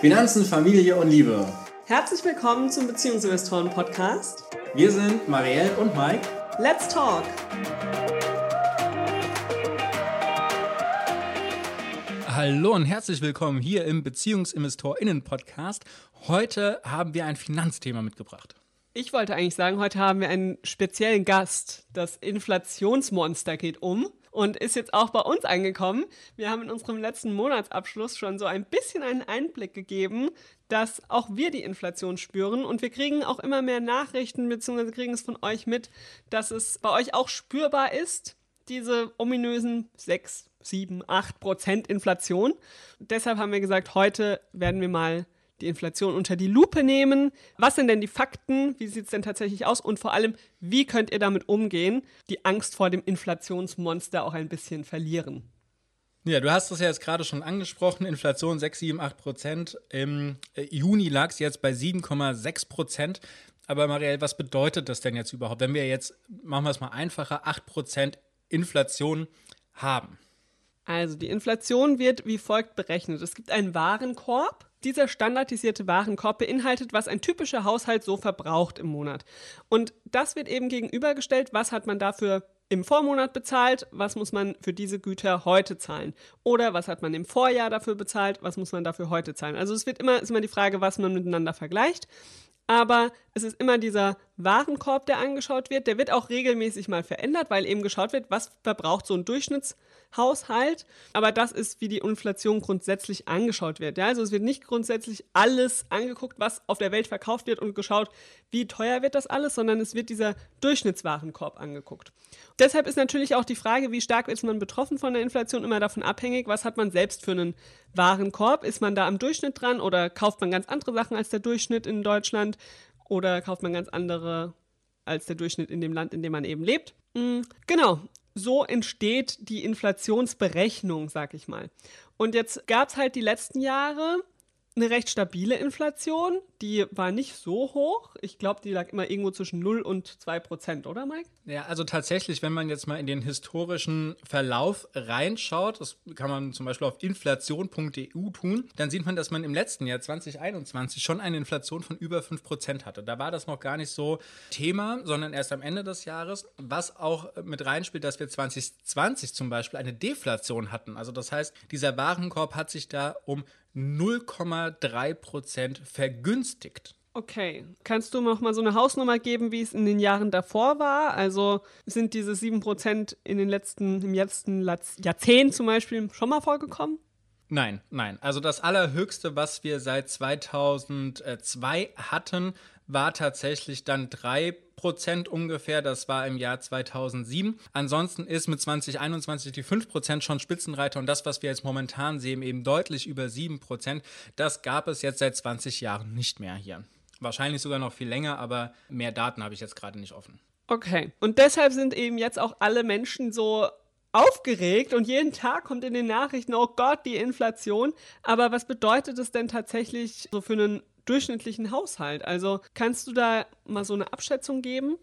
Finanzen, Familie und Liebe. Herzlich willkommen zum Beziehungsinvestoren-Podcast. Wir sind Marielle und Mike. Let's talk! Hallo und herzlich willkommen hier im BeziehungsinvestorInnen-Podcast. Heute haben wir ein Finanzthema mitgebracht. Ich wollte eigentlich sagen, heute haben wir einen speziellen Gast. Das Inflationsmonster geht um und ist jetzt auch bei uns angekommen. Wir haben in unserem letzten Monatsabschluss schon so ein bisschen einen Einblick gegeben, dass auch wir die Inflation spüren und wir kriegen auch immer mehr Nachrichten bzw. kriegen es von euch mit, dass es bei euch auch spürbar ist, diese ominösen 6, 7, 8 Prozent Inflation. Deshalb haben wir gesagt, heute werden wir mal die Inflation unter die Lupe nehmen. Was sind denn die Fakten? Wie sieht es denn tatsächlich aus? Und vor allem, wie könnt ihr damit umgehen, die Angst vor dem Inflationsmonster auch ein bisschen verlieren? Ja, du hast es ja jetzt gerade schon angesprochen, Inflation 6, 7, 8 Prozent. Im äh, Juni lag es jetzt bei 7,6 Prozent. Aber Marielle, was bedeutet das denn jetzt überhaupt, wenn wir jetzt, machen wir es mal einfacher, 8 Prozent Inflation haben? Also die Inflation wird wie folgt berechnet. Es gibt einen Warenkorb dieser standardisierte Warenkorb beinhaltet, was ein typischer Haushalt so verbraucht im Monat. Und das wird eben gegenübergestellt, was hat man dafür im Vormonat bezahlt, was muss man für diese Güter heute zahlen? Oder was hat man im Vorjahr dafür bezahlt, was muss man dafür heute zahlen? Also es wird immer, ist immer die Frage, was man miteinander vergleicht. Aber es ist immer dieser Warenkorb, der angeschaut wird. Der wird auch regelmäßig mal verändert, weil eben geschaut wird, was verbraucht so ein Durchschnittshaushalt. Aber das ist, wie die Inflation grundsätzlich angeschaut wird. Ja, also es wird nicht grundsätzlich alles angeguckt, was auf der Welt verkauft wird und geschaut, wie teuer wird das alles, sondern es wird dieser Durchschnittswarenkorb angeguckt. Deshalb ist natürlich auch die Frage, wie stark ist man betroffen von der Inflation, immer davon abhängig, was hat man selbst für einen Warenkorb. Ist man da am Durchschnitt dran oder kauft man ganz andere Sachen als der Durchschnitt in Deutschland? Oder kauft man ganz andere als der Durchschnitt in dem Land, in dem man eben lebt. Mhm, genau, so entsteht die Inflationsberechnung, sag ich mal. Und jetzt gab es halt die letzten Jahre eine recht stabile Inflation. Die war nicht so hoch. Ich glaube, die lag immer irgendwo zwischen 0 und 2 Prozent, oder Mike? Ja, also tatsächlich, wenn man jetzt mal in den historischen Verlauf reinschaut, das kann man zum Beispiel auf inflation.eu tun, dann sieht man, dass man im letzten Jahr 2021 schon eine Inflation von über 5 Prozent hatte. Da war das noch gar nicht so Thema, sondern erst am Ende des Jahres, was auch mit reinspielt, dass wir 2020 zum Beispiel eine Deflation hatten. Also das heißt, dieser Warenkorb hat sich da um 0,3 Prozent vergünstigt. Okay, kannst du noch mal so eine Hausnummer geben, wie es in den Jahren davor war? Also sind diese 7% in den letzten, im letzten Jahrzehnt zum Beispiel schon mal vorgekommen? Nein, nein. Also das Allerhöchste, was wir seit 2002 hatten, war tatsächlich dann 3 Prozent ungefähr. Das war im Jahr 2007. Ansonsten ist mit 2021 die 5 Prozent schon Spitzenreiter und das, was wir jetzt momentan sehen, eben deutlich über 7 Prozent. Das gab es jetzt seit 20 Jahren nicht mehr hier. Wahrscheinlich sogar noch viel länger, aber mehr Daten habe ich jetzt gerade nicht offen. Okay. Und deshalb sind eben jetzt auch alle Menschen so aufgeregt und jeden Tag kommt in den Nachrichten, oh Gott, die Inflation. Aber was bedeutet es denn tatsächlich so für einen durchschnittlichen Haushalt? Also kannst du da mal so eine Abschätzung geben?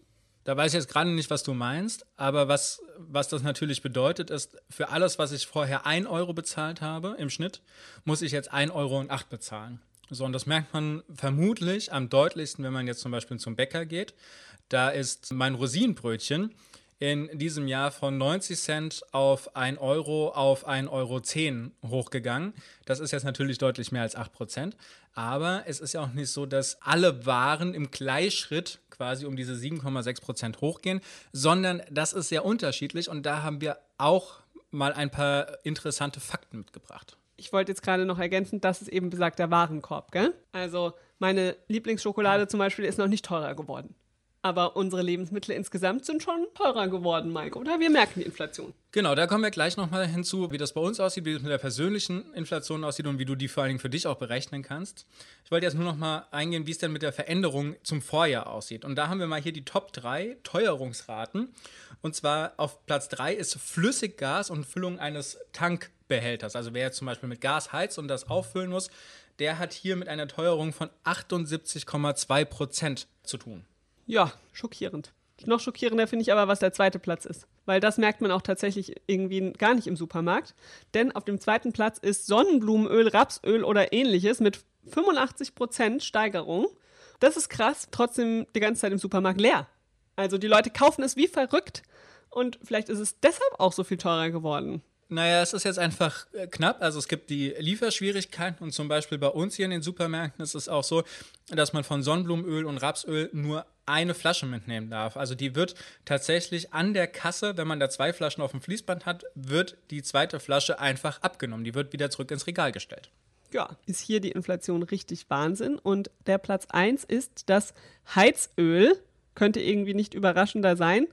Da weiß ich jetzt gerade nicht, was du meinst, aber was, was das natürlich bedeutet, ist, für alles, was ich vorher 1 Euro bezahlt habe im Schnitt, muss ich jetzt 1,08 Euro bezahlen. So, und das merkt man vermutlich am deutlichsten, wenn man jetzt zum Beispiel zum Bäcker geht. Da ist mein Rosinenbrötchen in diesem Jahr von 90 Cent auf 1 Euro auf 1,10 Euro hochgegangen. Das ist jetzt natürlich deutlich mehr als 8 Prozent. Aber es ist ja auch nicht so, dass alle Waren im Gleichschritt quasi um diese 7,6 Prozent hochgehen, sondern das ist sehr unterschiedlich und da haben wir auch mal ein paar interessante Fakten mitgebracht. Ich wollte jetzt gerade noch ergänzen, das ist eben besagter Warenkorb, gell? Also meine Lieblingsschokolade zum Beispiel ist noch nicht teurer geworden. Aber unsere Lebensmittel insgesamt sind schon teurer geworden, Mike, oder? Wir merken die Inflation. Genau, da kommen wir gleich nochmal hinzu, wie das bei uns aussieht, wie es mit der persönlichen Inflation aussieht und wie du die vor allen Dingen für dich auch berechnen kannst. Ich wollte jetzt nur nochmal eingehen, wie es denn mit der Veränderung zum Vorjahr aussieht. Und da haben wir mal hier die Top 3 Teuerungsraten. Und zwar auf Platz 3 ist Flüssiggas und Füllung eines Tankbehälters. Also wer jetzt zum Beispiel mit Gas heizt und das auffüllen muss, der hat hier mit einer Teuerung von 78,2 Prozent zu tun. Ja, schockierend. Noch schockierender finde ich aber, was der zweite Platz ist. Weil das merkt man auch tatsächlich irgendwie gar nicht im Supermarkt. Denn auf dem zweiten Platz ist Sonnenblumenöl, Rapsöl oder ähnliches mit 85 Prozent Steigerung. Das ist krass, trotzdem die ganze Zeit im Supermarkt leer. Also die Leute kaufen es wie verrückt und vielleicht ist es deshalb auch so viel teurer geworden. Naja, es ist jetzt einfach äh, knapp. Also es gibt die Lieferschwierigkeiten und zum Beispiel bei uns hier in den Supermärkten ist es auch so, dass man von Sonnenblumenöl und Rapsöl nur eine Flasche mitnehmen darf. Also die wird tatsächlich an der Kasse, wenn man da zwei Flaschen auf dem Fließband hat, wird die zweite Flasche einfach abgenommen. Die wird wieder zurück ins Regal gestellt. Ja, ist hier die Inflation richtig Wahnsinn. Und der Platz 1 ist das Heizöl könnte irgendwie nicht überraschender sein.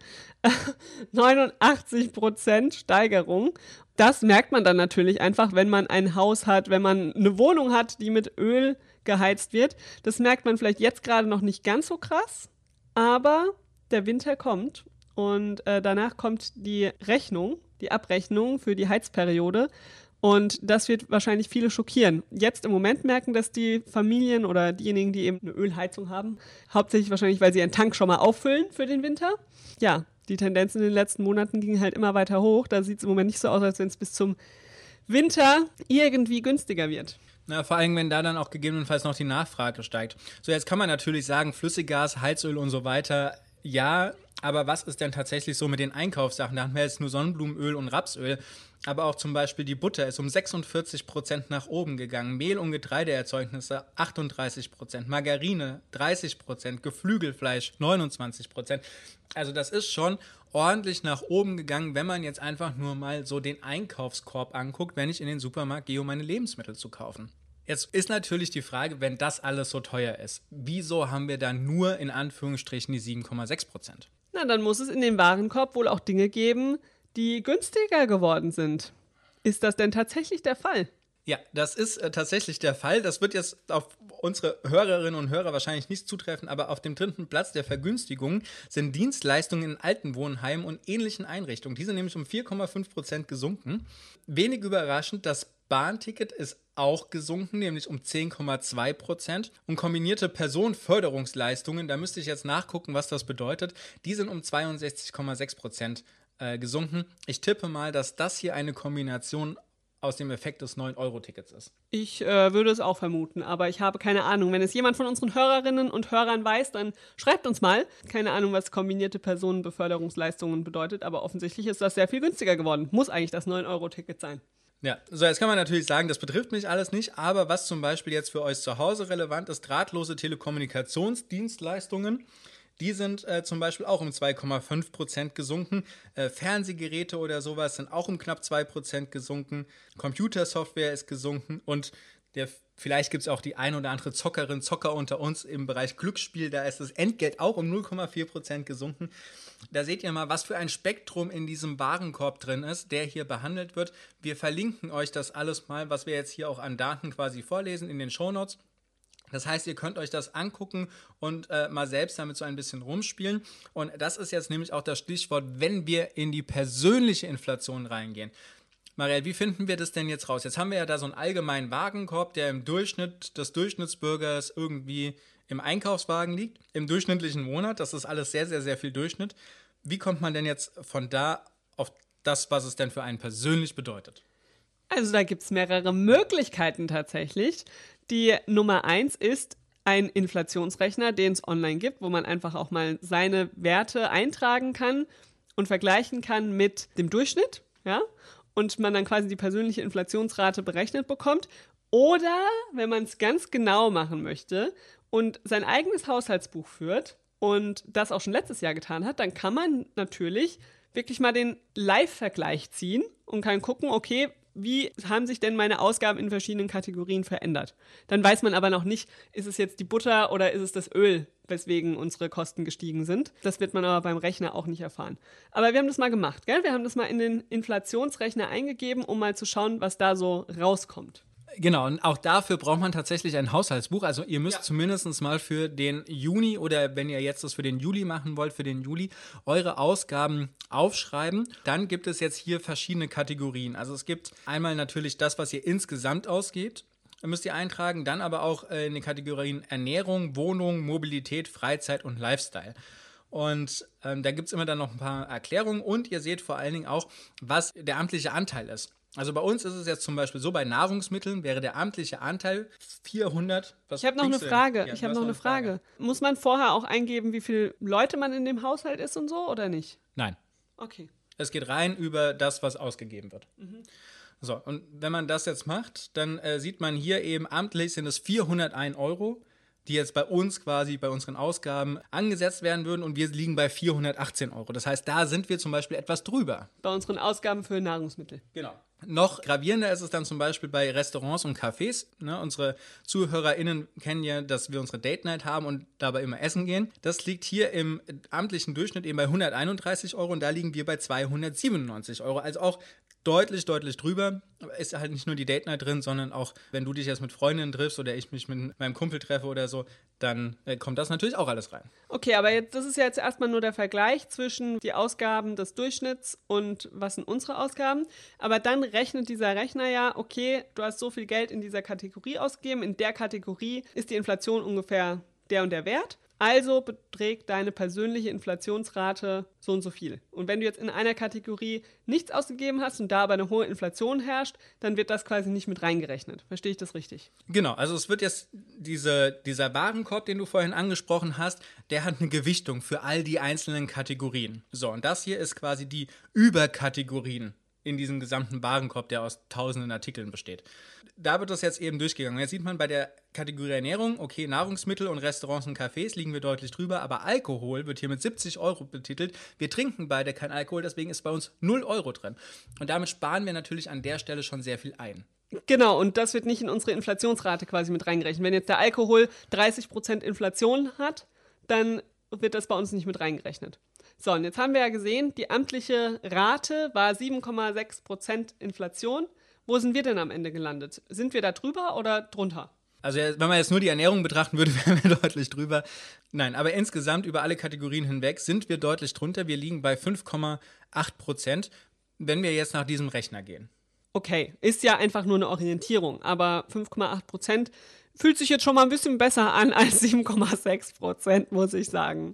89% Steigerung. Das merkt man dann natürlich einfach, wenn man ein Haus hat, wenn man eine Wohnung hat, die mit Öl geheizt wird. Das merkt man vielleicht jetzt gerade noch nicht ganz so krass, aber der Winter kommt und äh, danach kommt die Rechnung, die Abrechnung für die Heizperiode. Und das wird wahrscheinlich viele schockieren. Jetzt im Moment merken das die Familien oder diejenigen, die eben eine Ölheizung haben. Hauptsächlich wahrscheinlich, weil sie ihren Tank schon mal auffüllen für den Winter. Ja, die Tendenz in den letzten Monaten ging halt immer weiter hoch. Da sieht es im Moment nicht so aus, als wenn es bis zum Winter irgendwie günstiger wird. Na, vor allem, wenn da dann auch gegebenenfalls noch die Nachfrage steigt. So, jetzt kann man natürlich sagen, Flüssiggas, Heizöl und so weiter, ja, aber was ist denn tatsächlich so mit den Einkaufssachen? Da haben wir jetzt nur Sonnenblumenöl und Rapsöl. Aber auch zum Beispiel die Butter ist um 46 Prozent nach oben gegangen. Mehl- und Getreideerzeugnisse 38 Prozent. Margarine 30 Prozent. Geflügelfleisch 29 Prozent. Also das ist schon ordentlich nach oben gegangen, wenn man jetzt einfach nur mal so den Einkaufskorb anguckt, wenn ich in den Supermarkt gehe, um meine Lebensmittel zu kaufen. Jetzt ist natürlich die Frage, wenn das alles so teuer ist, wieso haben wir dann nur in Anführungsstrichen die 7,6 Prozent? Na, dann muss es in dem Warenkorb wohl auch Dinge geben, die günstiger geworden sind. Ist das denn tatsächlich der Fall? Ja, das ist äh, tatsächlich der Fall. Das wird jetzt auf unsere Hörerinnen und Hörer wahrscheinlich nicht zutreffen, aber auf dem dritten Platz der Vergünstigung sind Dienstleistungen in Altenwohnheimen und ähnlichen Einrichtungen. Diese nämlich um 4,5 Prozent gesunken. Wenig überraschend, das Bahnticket ist auch gesunken, nämlich um 10,2 Prozent. Und kombinierte Personenförderungsleistungen, da müsste ich jetzt nachgucken, was das bedeutet, die sind um 62,6 Prozent äh, gesunken. Ich tippe mal, dass das hier eine Kombination aus dem Effekt des 9-Euro-Tickets ist. Ich äh, würde es auch vermuten, aber ich habe keine Ahnung. Wenn es jemand von unseren Hörerinnen und Hörern weiß, dann schreibt uns mal. Keine Ahnung, was kombinierte Personenbeförderungsleistungen bedeutet, aber offensichtlich ist das sehr viel günstiger geworden. Muss eigentlich das 9-Euro-Ticket sein. Ja, so jetzt kann man natürlich sagen, das betrifft mich alles nicht, aber was zum Beispiel jetzt für euch zu Hause relevant ist, drahtlose Telekommunikationsdienstleistungen. Die sind äh, zum Beispiel auch um 2,5 Prozent gesunken. Äh, Fernsehgeräte oder sowas sind auch um knapp 2 Prozent gesunken. Computersoftware ist gesunken und der, vielleicht gibt es auch die ein oder andere Zockerin, Zocker unter uns im Bereich Glücksspiel. Da ist das Entgelt auch um 0,4 Prozent gesunken. Da seht ihr mal, was für ein Spektrum in diesem Warenkorb drin ist, der hier behandelt wird. Wir verlinken euch das alles mal, was wir jetzt hier auch an Daten quasi vorlesen in den Shownotes. Das heißt, ihr könnt euch das angucken und äh, mal selbst damit so ein bisschen rumspielen. Und das ist jetzt nämlich auch das Stichwort, wenn wir in die persönliche Inflation reingehen. Marielle, wie finden wir das denn jetzt raus? Jetzt haben wir ja da so einen allgemeinen Wagenkorb, der im Durchschnitt des Durchschnittsbürgers irgendwie im Einkaufswagen liegt, im durchschnittlichen Monat. Das ist alles sehr, sehr, sehr viel Durchschnitt. Wie kommt man denn jetzt von da auf das, was es denn für einen persönlich bedeutet? Also da gibt es mehrere Möglichkeiten tatsächlich. Die Nummer eins ist ein Inflationsrechner, den es online gibt, wo man einfach auch mal seine Werte eintragen kann und vergleichen kann mit dem Durchschnitt, ja, und man dann quasi die persönliche Inflationsrate berechnet bekommt. Oder, wenn man es ganz genau machen möchte und sein eigenes Haushaltsbuch führt und das auch schon letztes Jahr getan hat, dann kann man natürlich wirklich mal den Live-Vergleich ziehen und kann gucken, okay, wie haben sich denn meine Ausgaben in verschiedenen Kategorien verändert? Dann weiß man aber noch nicht, ist es jetzt die Butter oder ist es das Öl, weswegen unsere Kosten gestiegen sind. Das wird man aber beim Rechner auch nicht erfahren. Aber wir haben das mal gemacht, gell? Wir haben das mal in den Inflationsrechner eingegeben, um mal zu schauen, was da so rauskommt. Genau, und auch dafür braucht man tatsächlich ein Haushaltsbuch. Also ihr müsst ja. zumindest mal für den Juni oder wenn ihr jetzt das für den Juli machen wollt, für den Juli, eure Ausgaben aufschreiben. Dann gibt es jetzt hier verschiedene Kategorien. Also es gibt einmal natürlich das, was ihr insgesamt ausgebt müsst ihr eintragen, dann aber auch äh, in den Kategorien Ernährung, Wohnung, Mobilität, Freizeit und Lifestyle. Und ähm, da gibt es immer dann noch ein paar Erklärungen und ihr seht vor allen Dingen auch, was der amtliche Anteil ist. Also bei uns ist es jetzt zum Beispiel so, bei Nahrungsmitteln wäre der amtliche Anteil 400. Was ich habe noch eine Frage. Ja, ich habe noch eine Frage. Frage. Muss man vorher auch eingeben, wie viele Leute man in dem Haushalt ist und so oder nicht? Nein. Okay. Es geht rein über das, was ausgegeben wird. Mhm. So, und wenn man das jetzt macht, dann äh, sieht man hier eben amtlich sind es 401 Euro die jetzt bei uns quasi bei unseren Ausgaben angesetzt werden würden und wir liegen bei 418 Euro. Das heißt, da sind wir zum Beispiel etwas drüber. Bei unseren Ausgaben für Nahrungsmittel. Genau. Noch gravierender ist es dann zum Beispiel bei Restaurants und Cafés. Ne, unsere ZuhörerInnen kennen ja, dass wir unsere Date Night haben und dabei immer essen gehen. Das liegt hier im amtlichen Durchschnitt eben bei 131 Euro und da liegen wir bei 297 Euro. Also auch deutlich, deutlich drüber. Ist halt nicht nur die Date Night drin, sondern auch, wenn du dich jetzt mit Freundinnen triffst oder ich mich mit meinem Kumpel treffe oder so, dann äh, kommt das natürlich auch alles rein. Okay, aber jetzt, das ist ja jetzt erstmal nur der Vergleich zwischen die Ausgaben des Durchschnitts und was sind unsere Ausgaben. Aber dann rechnet dieser Rechner ja, okay, du hast so viel Geld in dieser Kategorie ausgegeben, in der Kategorie ist die Inflation ungefähr der und der Wert. Also beträgt deine persönliche Inflationsrate so und so viel. Und wenn du jetzt in einer Kategorie nichts ausgegeben hast und da aber eine hohe Inflation herrscht, dann wird das quasi nicht mit reingerechnet. Verstehe ich das richtig? Genau, also es wird jetzt diese, dieser Warenkorb, den du vorhin angesprochen hast, der hat eine Gewichtung für all die einzelnen Kategorien. So, und das hier ist quasi die Überkategorien in diesem gesamten Warenkorb, der aus tausenden Artikeln besteht. Da wird das jetzt eben durchgegangen. Jetzt sieht man bei der Kategorie Ernährung, okay, Nahrungsmittel und Restaurants und Cafés liegen wir deutlich drüber, aber Alkohol wird hier mit 70 Euro betitelt. Wir trinken beide kein Alkohol, deswegen ist bei uns 0 Euro drin. Und damit sparen wir natürlich an der Stelle schon sehr viel ein. Genau, und das wird nicht in unsere Inflationsrate quasi mit reingerechnet. Wenn jetzt der Alkohol 30% Inflation hat, dann wird das bei uns nicht mit reingerechnet. So, und jetzt haben wir ja gesehen, die amtliche Rate war 7,6% Inflation. Wo sind wir denn am Ende gelandet? Sind wir da drüber oder drunter? Also wenn man jetzt nur die Ernährung betrachten würde, wären wir deutlich drüber. Nein, aber insgesamt über alle Kategorien hinweg sind wir deutlich drunter. Wir liegen bei 5,8 Prozent, wenn wir jetzt nach diesem Rechner gehen. Okay, ist ja einfach nur eine Orientierung, aber 5,8 Prozent fühlt sich jetzt schon mal ein bisschen besser an als 7,6 Prozent, muss ich sagen.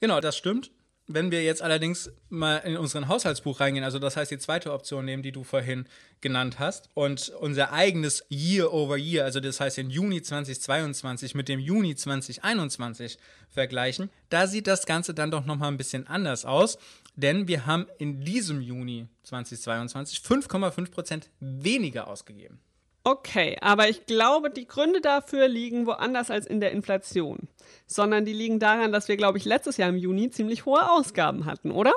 Genau, das stimmt. Wenn wir jetzt allerdings mal in unseren Haushaltsbuch reingehen, also das heißt die zweite Option nehmen, die du vorhin genannt hast, und unser eigenes Year over Year, also das heißt den Juni 2022 mit dem Juni 2021 vergleichen, da sieht das Ganze dann doch nochmal ein bisschen anders aus, denn wir haben in diesem Juni 2022 5,5% weniger ausgegeben. Okay, aber ich glaube, die Gründe dafür liegen woanders als in der Inflation, sondern die liegen daran, dass wir, glaube ich, letztes Jahr im Juni ziemlich hohe Ausgaben hatten, oder?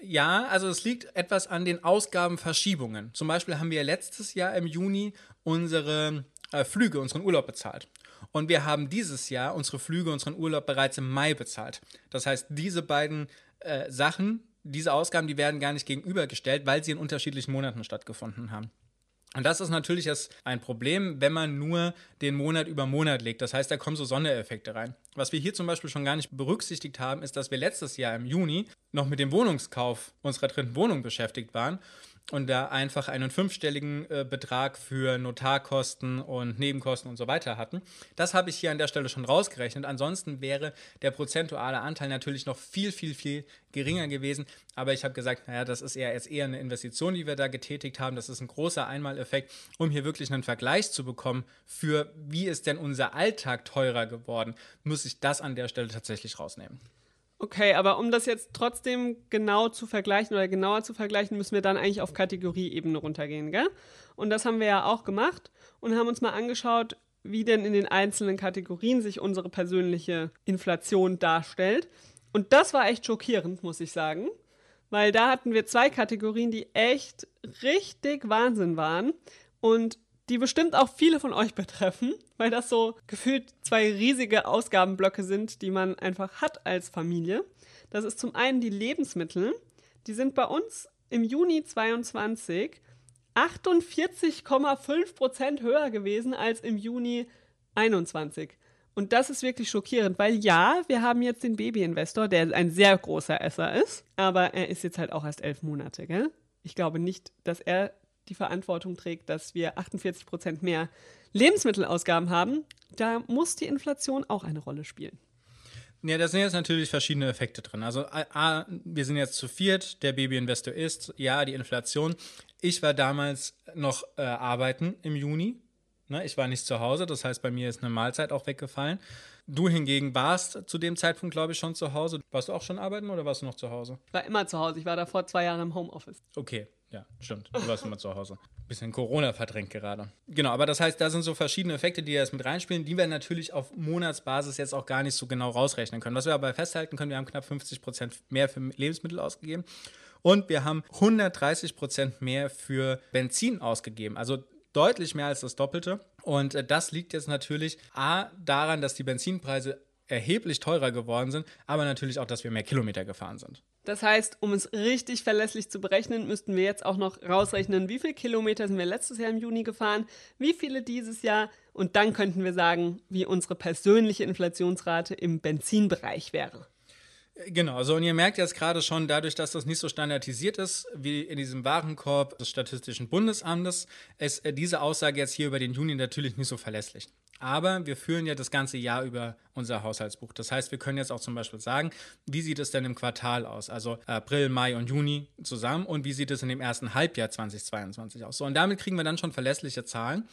Ja, also es liegt etwas an den Ausgabenverschiebungen. Zum Beispiel haben wir letztes Jahr im Juni unsere äh, Flüge, unseren Urlaub bezahlt. Und wir haben dieses Jahr unsere Flüge, unseren Urlaub bereits im Mai bezahlt. Das heißt, diese beiden äh, Sachen, diese Ausgaben, die werden gar nicht gegenübergestellt, weil sie in unterschiedlichen Monaten stattgefunden haben. Und das ist natürlich jetzt ein Problem, wenn man nur den Monat über Monat legt. Das heißt, da kommen so Sondereffekte rein. Was wir hier zum Beispiel schon gar nicht berücksichtigt haben, ist, dass wir letztes Jahr im Juni noch mit dem Wohnungskauf unserer dritten Wohnung beschäftigt waren und da einfach einen fünfstelligen äh, Betrag für Notarkosten und Nebenkosten und so weiter hatten. Das habe ich hier an der Stelle schon rausgerechnet. Ansonsten wäre der prozentuale Anteil natürlich noch viel, viel, viel geringer gewesen. Aber ich habe gesagt, naja, das ist eher jetzt eher eine Investition, die wir da getätigt haben. Das ist ein großer Einmaleffekt, um hier wirklich einen Vergleich zu bekommen für wie ist denn unser Alltag teurer geworden, muss ich das an der Stelle tatsächlich rausnehmen. Okay, aber um das jetzt trotzdem genau zu vergleichen oder genauer zu vergleichen, müssen wir dann eigentlich auf Kategorieebene runtergehen, gell? Und das haben wir ja auch gemacht und haben uns mal angeschaut, wie denn in den einzelnen Kategorien sich unsere persönliche Inflation darstellt. Und das war echt schockierend, muss ich sagen, weil da hatten wir zwei Kategorien, die echt richtig Wahnsinn waren. Und die bestimmt auch viele von euch betreffen, weil das so gefühlt zwei riesige Ausgabenblöcke sind, die man einfach hat als Familie. Das ist zum einen die Lebensmittel. Die sind bei uns im Juni 22 48,5 Prozent höher gewesen als im Juni 21. Und das ist wirklich schockierend, weil ja, wir haben jetzt den Babyinvestor, der ein sehr großer Esser ist, aber er ist jetzt halt auch erst elf Monate, gell? Ich glaube nicht, dass er die Verantwortung trägt, dass wir 48 Prozent mehr Lebensmittelausgaben haben, da muss die Inflation auch eine Rolle spielen. Ja, da sind jetzt natürlich verschiedene Effekte drin. Also, A, wir sind jetzt zu viert, der Babyinvestor ist, ja, die Inflation. Ich war damals noch äh, arbeiten im Juni. Ne? Ich war nicht zu Hause, das heißt, bei mir ist eine Mahlzeit auch weggefallen. Du hingegen warst zu dem Zeitpunkt, glaube ich, schon zu Hause. Warst du auch schon arbeiten oder warst du noch zu Hause? Ich war immer zu Hause. Ich war davor zwei Jahre im Homeoffice. Okay, ja, stimmt. Du warst immer zu Hause. Bisschen Corona verdrängt gerade. Genau, aber das heißt, da sind so verschiedene Effekte, die jetzt mit reinspielen, die wir natürlich auf Monatsbasis jetzt auch gar nicht so genau rausrechnen können. Was wir aber festhalten können, wir haben knapp 50 Prozent mehr für Lebensmittel ausgegeben und wir haben 130 Prozent mehr für Benzin ausgegeben. Also deutlich mehr als das Doppelte. Und äh, das liegt jetzt natürlich A daran, dass die Benzinpreise erheblich teurer geworden sind, aber natürlich auch, dass wir mehr Kilometer gefahren sind. Das heißt, um es richtig verlässlich zu berechnen, müssten wir jetzt auch noch rausrechnen, wie viele Kilometer sind wir letztes Jahr im Juni gefahren, wie viele dieses Jahr und dann könnten wir sagen, wie unsere persönliche Inflationsrate im Benzinbereich wäre. Genau, also und ihr merkt jetzt gerade schon, dadurch, dass das nicht so standardisiert ist wie in diesem Warenkorb des Statistischen Bundesamtes, ist äh, diese Aussage jetzt hier über den Juni natürlich nicht so verlässlich. Aber wir führen ja das ganze Jahr über unser Haushaltsbuch. Das heißt, wir können jetzt auch zum Beispiel sagen, wie sieht es denn im Quartal aus? Also April, Mai und Juni zusammen und wie sieht es in dem ersten Halbjahr 2022 aus? So, und damit kriegen wir dann schon verlässliche Zahlen.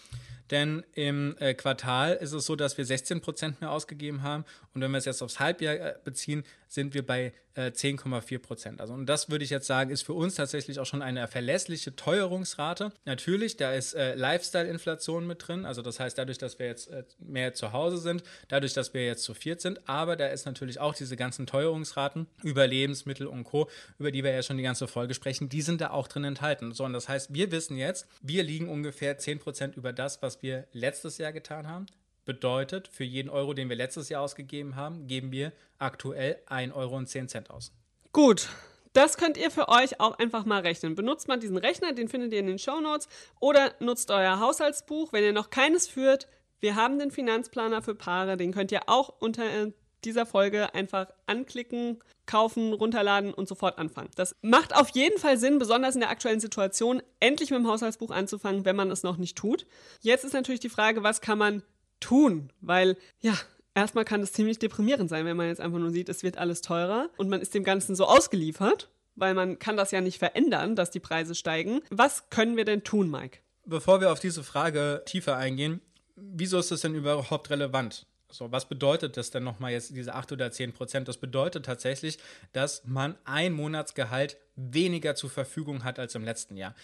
Denn im äh, Quartal ist es so, dass wir 16 Prozent mehr ausgegeben haben. Und wenn wir es jetzt aufs Halbjahr äh, beziehen, sind wir bei äh, 10,4 Prozent. Also, und das würde ich jetzt sagen, ist für uns tatsächlich auch schon eine verlässliche Teuerungsrate. Natürlich, da ist äh, Lifestyle-Inflation mit drin. Also, das heißt, dadurch, dass wir jetzt äh, mehr zu Hause sind, dadurch, dass wir jetzt zu viert sind. Aber da ist natürlich auch diese ganzen Teuerungsraten über Lebensmittel und Co., über die wir ja schon die ganze Folge sprechen, die sind da auch drin enthalten. So, und das heißt, wir wissen jetzt, wir liegen ungefähr 10 Prozent über das, was wir letztes Jahr getan haben. Bedeutet, für jeden Euro, den wir letztes Jahr ausgegeben haben, geben wir aktuell 1,10 Euro aus. Gut, das könnt ihr für euch auch einfach mal rechnen. Benutzt mal diesen Rechner, den findet ihr in den Show Notes, oder nutzt euer Haushaltsbuch, wenn ihr noch keines führt. Wir haben den Finanzplaner für Paare, den könnt ihr auch unter äh, dieser Folge einfach anklicken, kaufen, runterladen und sofort anfangen. Das macht auf jeden Fall Sinn, besonders in der aktuellen Situation, endlich mit dem Haushaltsbuch anzufangen, wenn man es noch nicht tut. Jetzt ist natürlich die Frage, was kann man tun, weil ja, erstmal kann es ziemlich deprimierend sein, wenn man jetzt einfach nur sieht, es wird alles teurer und man ist dem Ganzen so ausgeliefert, weil man kann das ja nicht verändern, dass die Preise steigen. Was können wir denn tun, Mike? Bevor wir auf diese Frage tiefer eingehen, wieso ist das denn überhaupt relevant? So, was bedeutet das denn nochmal jetzt, diese 8 oder 10 Prozent? Das bedeutet tatsächlich, dass man ein Monatsgehalt weniger zur Verfügung hat als im letzten Jahr.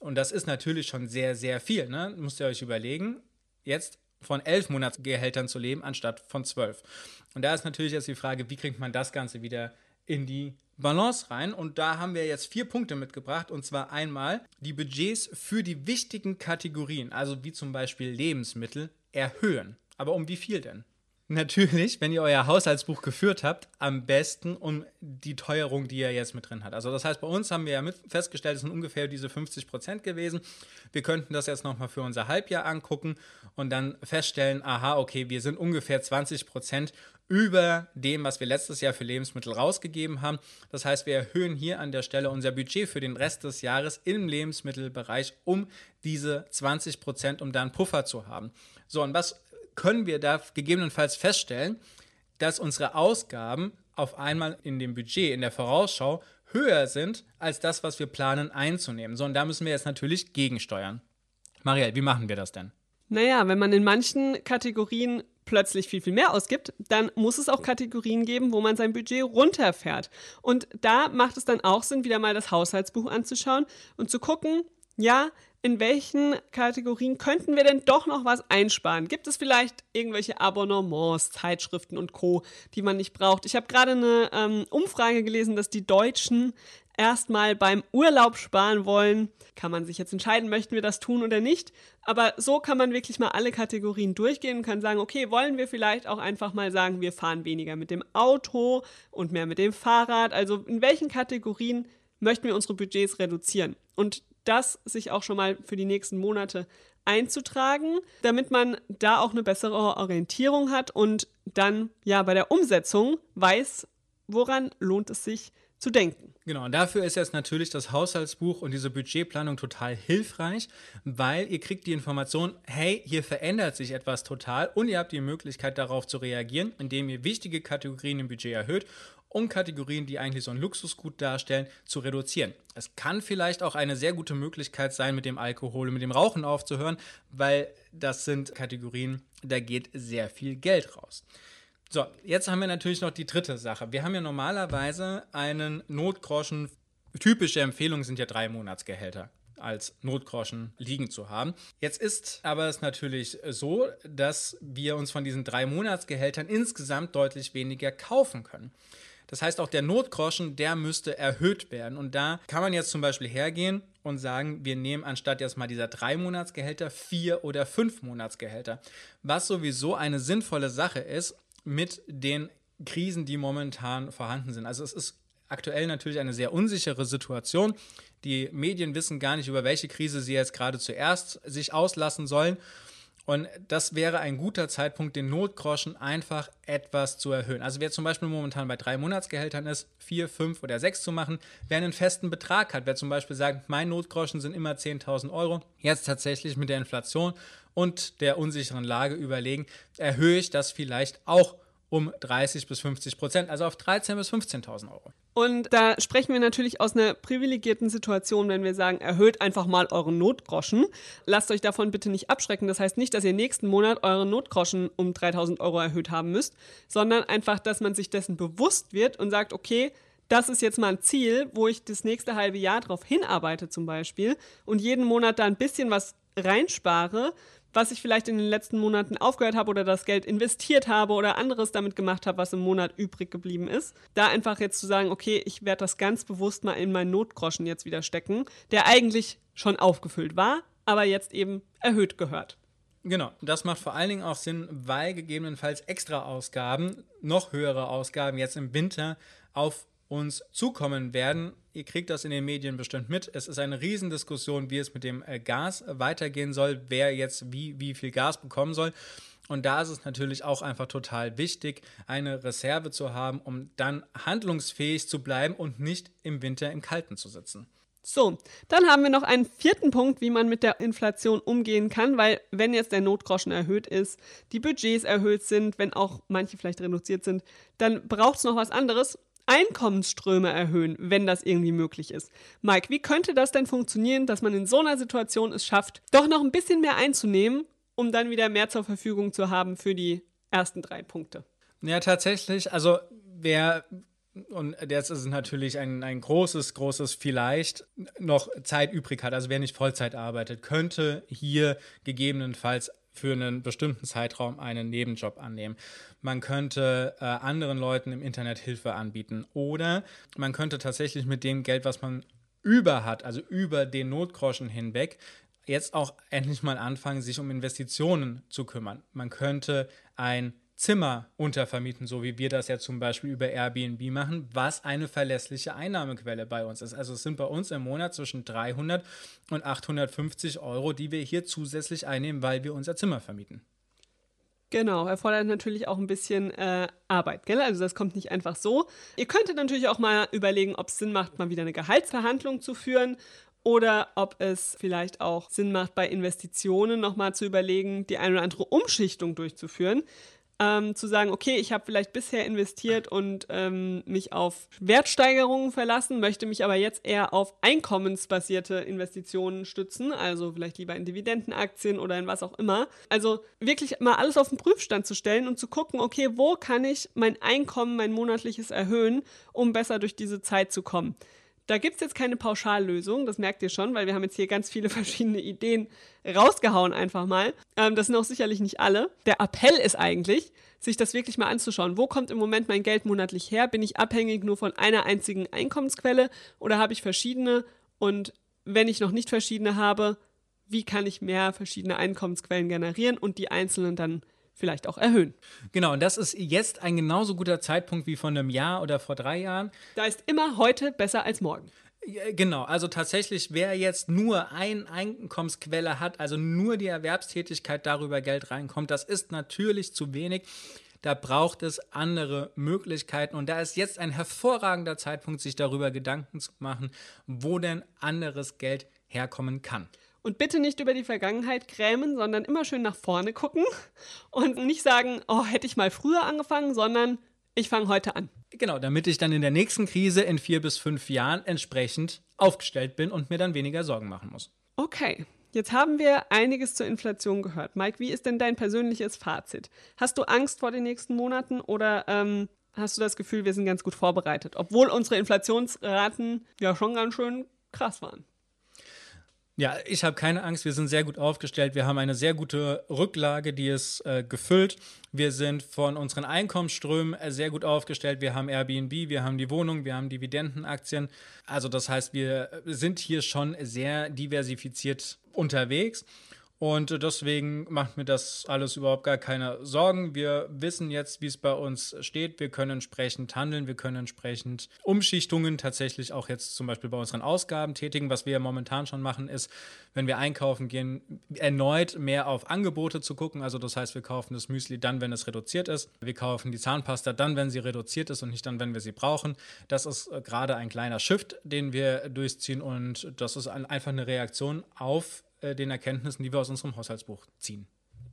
Und das ist natürlich schon sehr, sehr viel. Ne? Müsst ihr euch überlegen, jetzt von elf Monatsgehältern zu leben, anstatt von zwölf. Und da ist natürlich jetzt die Frage, wie kriegt man das Ganze wieder in die Balance rein. Und da haben wir jetzt vier Punkte mitgebracht. Und zwar einmal die Budgets für die wichtigen Kategorien, also wie zum Beispiel Lebensmittel, erhöhen. Aber um wie viel denn? Natürlich, wenn ihr euer Haushaltsbuch geführt habt, am besten um die Teuerung, die ihr jetzt mit drin hat. Also das heißt, bei uns haben wir ja festgestellt, es sind ungefähr diese 50 Prozent gewesen. Wir könnten das jetzt nochmal für unser Halbjahr angucken und dann feststellen, aha, okay, wir sind ungefähr 20 Prozent über dem, was wir letztes Jahr für Lebensmittel rausgegeben haben. Das heißt, wir erhöhen hier an der Stelle unser Budget für den Rest des Jahres im Lebensmittelbereich um diese 20 Prozent, um da einen Puffer zu haben. So, und was können wir da gegebenenfalls feststellen, dass unsere Ausgaben auf einmal in dem Budget, in der Vorausschau, höher sind als das, was wir planen einzunehmen. So, und da müssen wir jetzt natürlich gegensteuern. Marielle, wie machen wir das denn? Naja, wenn man in manchen Kategorien plötzlich viel, viel mehr ausgibt, dann muss es auch Kategorien geben, wo man sein Budget runterfährt. Und da macht es dann auch Sinn, wieder mal das Haushaltsbuch anzuschauen und zu gucken, ja, in welchen Kategorien könnten wir denn doch noch was einsparen? Gibt es vielleicht irgendwelche Abonnements, Zeitschriften und Co., die man nicht braucht? Ich habe gerade eine ähm, Umfrage gelesen, dass die Deutschen erstmal beim Urlaub sparen wollen. Kann man sich jetzt entscheiden, möchten wir das tun oder nicht. Aber so kann man wirklich mal alle Kategorien durchgehen und kann sagen, okay, wollen wir vielleicht auch einfach mal sagen, wir fahren weniger mit dem Auto und mehr mit dem Fahrrad. Also in welchen Kategorien möchten wir unsere Budgets reduzieren? Und das sich auch schon mal für die nächsten Monate einzutragen, damit man da auch eine bessere Orientierung hat und dann ja bei der Umsetzung weiß, woran lohnt es sich zu denken. Genau, und dafür ist jetzt natürlich das Haushaltsbuch und diese Budgetplanung total hilfreich, weil ihr kriegt die Information, hey, hier verändert sich etwas total und ihr habt die Möglichkeit darauf zu reagieren, indem ihr wichtige Kategorien im Budget erhöht und Kategorien, die eigentlich so ein Luxusgut darstellen, zu reduzieren. Es kann vielleicht auch eine sehr gute Möglichkeit sein, mit dem Alkohol und mit dem Rauchen aufzuhören, weil das sind Kategorien, da geht sehr viel Geld raus. So, jetzt haben wir natürlich noch die dritte Sache. Wir haben ja normalerweise einen Notgroschen. Typische Empfehlungen sind ja drei Monatsgehälter als Notgroschen liegen zu haben. Jetzt ist aber es natürlich so, dass wir uns von diesen drei Monatsgehältern insgesamt deutlich weniger kaufen können. Das heißt, auch der Notgroschen, der müsste erhöht werden. Und da kann man jetzt zum Beispiel hergehen und sagen, wir nehmen anstatt jetzt mal dieser drei Monatsgehälter vier oder fünf Monatsgehälter. Was sowieso eine sinnvolle Sache ist mit den Krisen, die momentan vorhanden sind. Also es ist aktuell natürlich eine sehr unsichere Situation. Die Medien wissen gar nicht, über welche Krise sie jetzt gerade zuerst sich auslassen sollen. Und das wäre ein guter Zeitpunkt, den Notgroschen einfach etwas zu erhöhen. Also wer zum Beispiel momentan bei drei Monatsgehältern ist, vier, fünf oder sechs zu machen, wer einen festen Betrag hat, wer zum Beispiel sagt, mein Notgroschen sind immer 10.000 Euro, jetzt tatsächlich mit der Inflation und der unsicheren Lage überlegen, erhöhe ich das vielleicht auch um 30 bis 50 Prozent, also auf 13.000 bis 15.000 Euro. Und da sprechen wir natürlich aus einer privilegierten Situation, wenn wir sagen, erhöht einfach mal euren Notgroschen. Lasst euch davon bitte nicht abschrecken. Das heißt nicht, dass ihr nächsten Monat euren Notgroschen um 3000 Euro erhöht haben müsst, sondern einfach, dass man sich dessen bewusst wird und sagt, okay, das ist jetzt mal ein Ziel, wo ich das nächste halbe Jahr darauf hinarbeite zum Beispiel und jeden Monat da ein bisschen was reinspare was ich vielleicht in den letzten Monaten aufgehört habe oder das Geld investiert habe oder anderes damit gemacht habe, was im Monat übrig geblieben ist. Da einfach jetzt zu sagen, okay, ich werde das ganz bewusst mal in meinen Notgroschen jetzt wieder stecken, der eigentlich schon aufgefüllt war, aber jetzt eben erhöht gehört. Genau, das macht vor allen Dingen auch Sinn, weil gegebenenfalls extra Ausgaben, noch höhere Ausgaben jetzt im Winter auf uns zukommen werden. Ihr kriegt das in den Medien bestimmt mit. Es ist eine Riesendiskussion, wie es mit dem äh, Gas weitergehen soll, wer jetzt wie, wie viel Gas bekommen soll. Und da ist es natürlich auch einfach total wichtig, eine Reserve zu haben, um dann handlungsfähig zu bleiben und nicht im Winter im Kalten zu sitzen. So, dann haben wir noch einen vierten Punkt, wie man mit der Inflation umgehen kann, weil wenn jetzt der Notgroschen erhöht ist, die Budgets erhöht sind, wenn auch manche vielleicht reduziert sind, dann braucht es noch was anderes Einkommensströme erhöhen, wenn das irgendwie möglich ist. Mike, wie könnte das denn funktionieren, dass man in so einer Situation es schafft, doch noch ein bisschen mehr einzunehmen, um dann wieder mehr zur Verfügung zu haben für die ersten drei Punkte? Ja, tatsächlich. Also wer und jetzt ist es natürlich ein, ein großes, großes Vielleicht noch Zeit übrig hat. Also wer nicht Vollzeit arbeitet, könnte hier gegebenenfalls für einen bestimmten Zeitraum einen Nebenjob annehmen. Man könnte äh, anderen Leuten im Internet Hilfe anbieten oder man könnte tatsächlich mit dem Geld, was man über hat, also über den Notgroschen hinweg, jetzt auch endlich mal anfangen, sich um Investitionen zu kümmern. Man könnte ein Zimmer untervermieten, so wie wir das ja zum Beispiel über Airbnb machen, was eine verlässliche Einnahmequelle bei uns ist. Also es sind bei uns im Monat zwischen 300 und 850 Euro, die wir hier zusätzlich einnehmen, weil wir unser Zimmer vermieten. Genau, erfordert natürlich auch ein bisschen äh, Arbeit, gell? Also das kommt nicht einfach so. Ihr könntet natürlich auch mal überlegen, ob es Sinn macht, mal wieder eine Gehaltsverhandlung zu führen oder ob es vielleicht auch Sinn macht, bei Investitionen nochmal zu überlegen, die eine oder andere Umschichtung durchzuführen ähm, zu sagen, okay, ich habe vielleicht bisher investiert und ähm, mich auf Wertsteigerungen verlassen, möchte mich aber jetzt eher auf einkommensbasierte Investitionen stützen, also vielleicht lieber in Dividendenaktien oder in was auch immer. Also wirklich mal alles auf den Prüfstand zu stellen und zu gucken, okay, wo kann ich mein Einkommen, mein monatliches erhöhen, um besser durch diese Zeit zu kommen. Da gibt es jetzt keine Pauschallösung, das merkt ihr schon, weil wir haben jetzt hier ganz viele verschiedene Ideen rausgehauen einfach mal. Ähm, das sind auch sicherlich nicht alle. Der Appell ist eigentlich, sich das wirklich mal anzuschauen. Wo kommt im Moment mein Geld monatlich her? Bin ich abhängig nur von einer einzigen Einkommensquelle oder habe ich verschiedene? Und wenn ich noch nicht verschiedene habe, wie kann ich mehr verschiedene Einkommensquellen generieren und die einzelnen dann vielleicht auch erhöhen. Genau, und das ist jetzt ein genauso guter Zeitpunkt wie vor einem Jahr oder vor drei Jahren. Da ist immer heute besser als morgen. Genau, also tatsächlich, wer jetzt nur eine Einkommensquelle hat, also nur die Erwerbstätigkeit darüber Geld reinkommt, das ist natürlich zu wenig. Da braucht es andere Möglichkeiten und da ist jetzt ein hervorragender Zeitpunkt, sich darüber Gedanken zu machen, wo denn anderes Geld herkommen kann. Und bitte nicht über die Vergangenheit krämen, sondern immer schön nach vorne gucken und nicht sagen, oh, hätte ich mal früher angefangen, sondern ich fange heute an. Genau, damit ich dann in der nächsten Krise in vier bis fünf Jahren entsprechend aufgestellt bin und mir dann weniger Sorgen machen muss. Okay, Jetzt haben wir einiges zur Inflation gehört. Mike, wie ist denn dein persönliches Fazit? Hast du Angst vor den nächsten Monaten oder ähm, hast du das Gefühl, wir sind ganz gut vorbereitet, obwohl unsere Inflationsraten ja schon ganz schön krass waren? Ja, ich habe keine Angst. Wir sind sehr gut aufgestellt. Wir haben eine sehr gute Rücklage, die ist äh, gefüllt. Wir sind von unseren Einkommensströmen äh, sehr gut aufgestellt. Wir haben Airbnb, wir haben die Wohnung, wir haben Dividendenaktien. Also das heißt, wir sind hier schon sehr diversifiziert unterwegs. Und deswegen macht mir das alles überhaupt gar keine Sorgen. Wir wissen jetzt, wie es bei uns steht. Wir können entsprechend handeln. Wir können entsprechend Umschichtungen tatsächlich auch jetzt zum Beispiel bei unseren Ausgaben tätigen. Was wir ja momentan schon machen, ist, wenn wir einkaufen gehen, erneut mehr auf Angebote zu gucken. Also das heißt, wir kaufen das Müsli dann, wenn es reduziert ist. Wir kaufen die Zahnpasta dann, wenn sie reduziert ist und nicht dann, wenn wir sie brauchen. Das ist äh, gerade ein kleiner Shift, den wir durchziehen und das ist einfach eine Reaktion auf äh, den Erkenntnissen, die wir aus unserem Haushaltsbuch ziehen.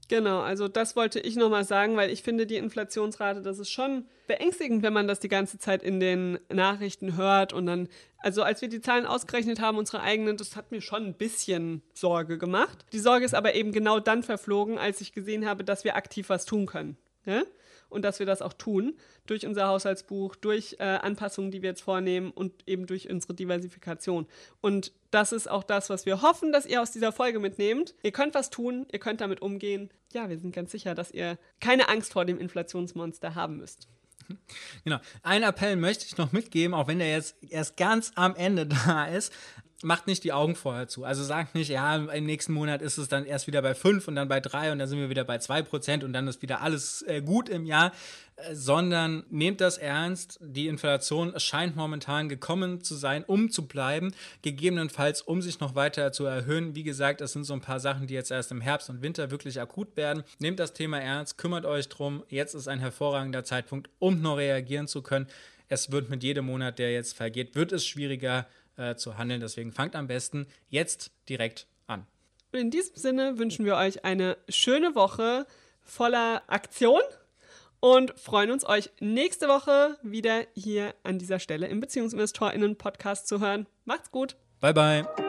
Genau, also das wollte ich nochmal sagen, weil ich finde, die Inflationsrate, das ist schon beängstigend, wenn man das die ganze Zeit in den Nachrichten hört und dann, also als wir die Zahlen ausgerechnet haben, unsere eigenen, das hat mir schon ein bisschen Sorge gemacht. Die Sorge ist aber eben genau dann verflogen, als ich gesehen habe, dass wir aktiv was tun können. Ja? und dass wir das auch tun durch unser Haushaltsbuch, durch äh, Anpassungen, die wir jetzt vornehmen und eben durch unsere Diversifikation. Und das ist auch das, was wir hoffen, dass ihr aus dieser Folge mitnehmt. Ihr könnt was tun, ihr könnt damit umgehen. Ja, wir sind ganz sicher, dass ihr keine Angst vor dem Inflationsmonster haben müsst. Genau. Ein Appell möchte ich noch mitgeben, auch wenn der jetzt erst ganz am Ende da ist macht nicht die Augen vorher zu. Also sagt nicht, ja, im nächsten Monat ist es dann erst wieder bei 5 und dann bei 3 und dann sind wir wieder bei 2 Prozent und dann ist wieder alles äh, gut im Jahr, äh, sondern nehmt das ernst. Die Inflation scheint momentan gekommen zu sein, um zu bleiben, gegebenenfalls um sich noch weiter zu erhöhen. Wie gesagt, es sind so ein paar Sachen, die jetzt erst im Herbst und Winter wirklich akut werden. Nehmt das Thema ernst, kümmert euch drum. Jetzt ist ein hervorragender Zeitpunkt, um noch reagieren zu können. Es wird mit jedem Monat, der jetzt vergeht, wird es schwieriger äh, zu handeln. Deswegen fangt am besten jetzt direkt an. In diesem Sinne wünschen wir euch eine schöne Woche voller Aktion und freuen uns, euch nächste Woche wieder hier an dieser Stelle im BeziehungsinvestorInnen-Podcast zu hören. Macht's gut. Bye, bye.